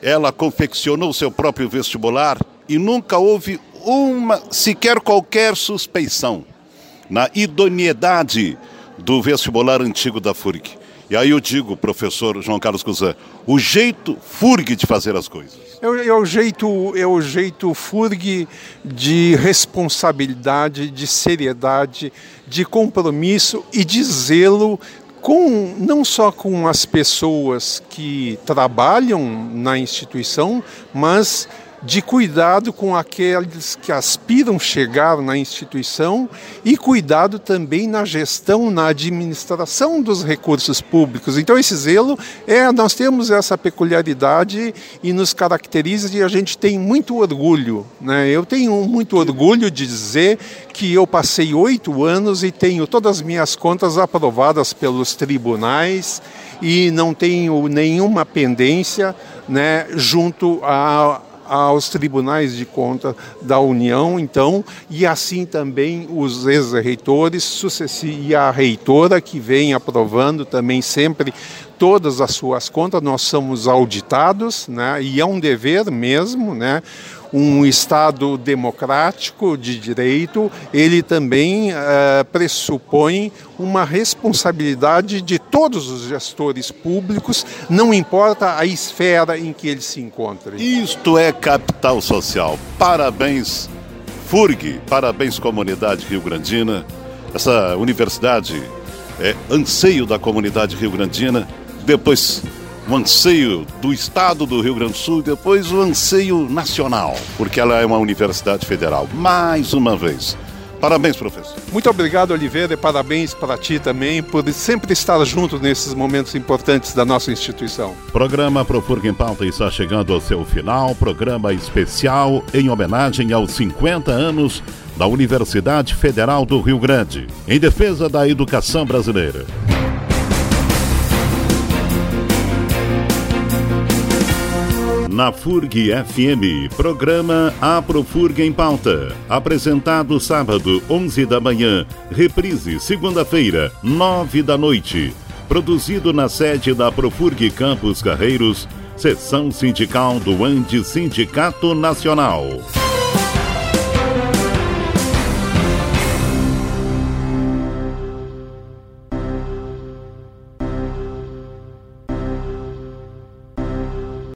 ela confeccionou seu próprio vestibular e nunca houve uma, sequer qualquer suspeição. na idoneidade do vestibular antigo da FURG. E aí eu digo, professor João Carlos Cusã, o jeito FURG de fazer as coisas. É, é, o jeito, é o jeito FURG de responsabilidade, de seriedade, de compromisso e de zelo com não só com as pessoas que trabalham na instituição, mas de cuidado com aqueles que aspiram chegar na instituição e cuidado também na gestão, na administração dos recursos públicos. Então esse zelo é nós temos essa peculiaridade e nos caracteriza e a gente tem muito orgulho. Né? Eu tenho muito orgulho de dizer que eu passei oito anos e tenho todas as minhas contas aprovadas pelos tribunais e não tenho nenhuma pendência né, junto a aos tribunais de conta da União, então, e assim também os ex-reitores e a reitora que vem aprovando também sempre todas as suas contas, nós somos auditados, né, e é um dever mesmo, né, um Estado democrático de direito, ele também uh, pressupõe uma responsabilidade de todos os gestores públicos, não importa a esfera em que ele se encontre. Isto é capital social. Parabéns, FURG, parabéns, comunidade rio-grandina. Essa universidade é anseio da comunidade rio-grandina. Depois o anseio do Estado do Rio Grande do Sul e depois o anseio nacional, porque ela é uma universidade federal. Mais uma vez. Parabéns, professor. Muito obrigado, Oliveira, e parabéns para ti também por sempre estar junto nesses momentos importantes da nossa instituição. Programa Profurga em Pauta está chegando ao seu final. Programa especial em homenagem aos 50 anos da Universidade Federal do Rio Grande, em defesa da educação brasileira. Na FURG FM, programa Aprofurg em Pauta. Apresentado sábado, 11 da manhã, reprise segunda-feira, 9 da noite. Produzido na sede da Profurg Campos Carreiros, seção sindical do Andi Sindicato Nacional.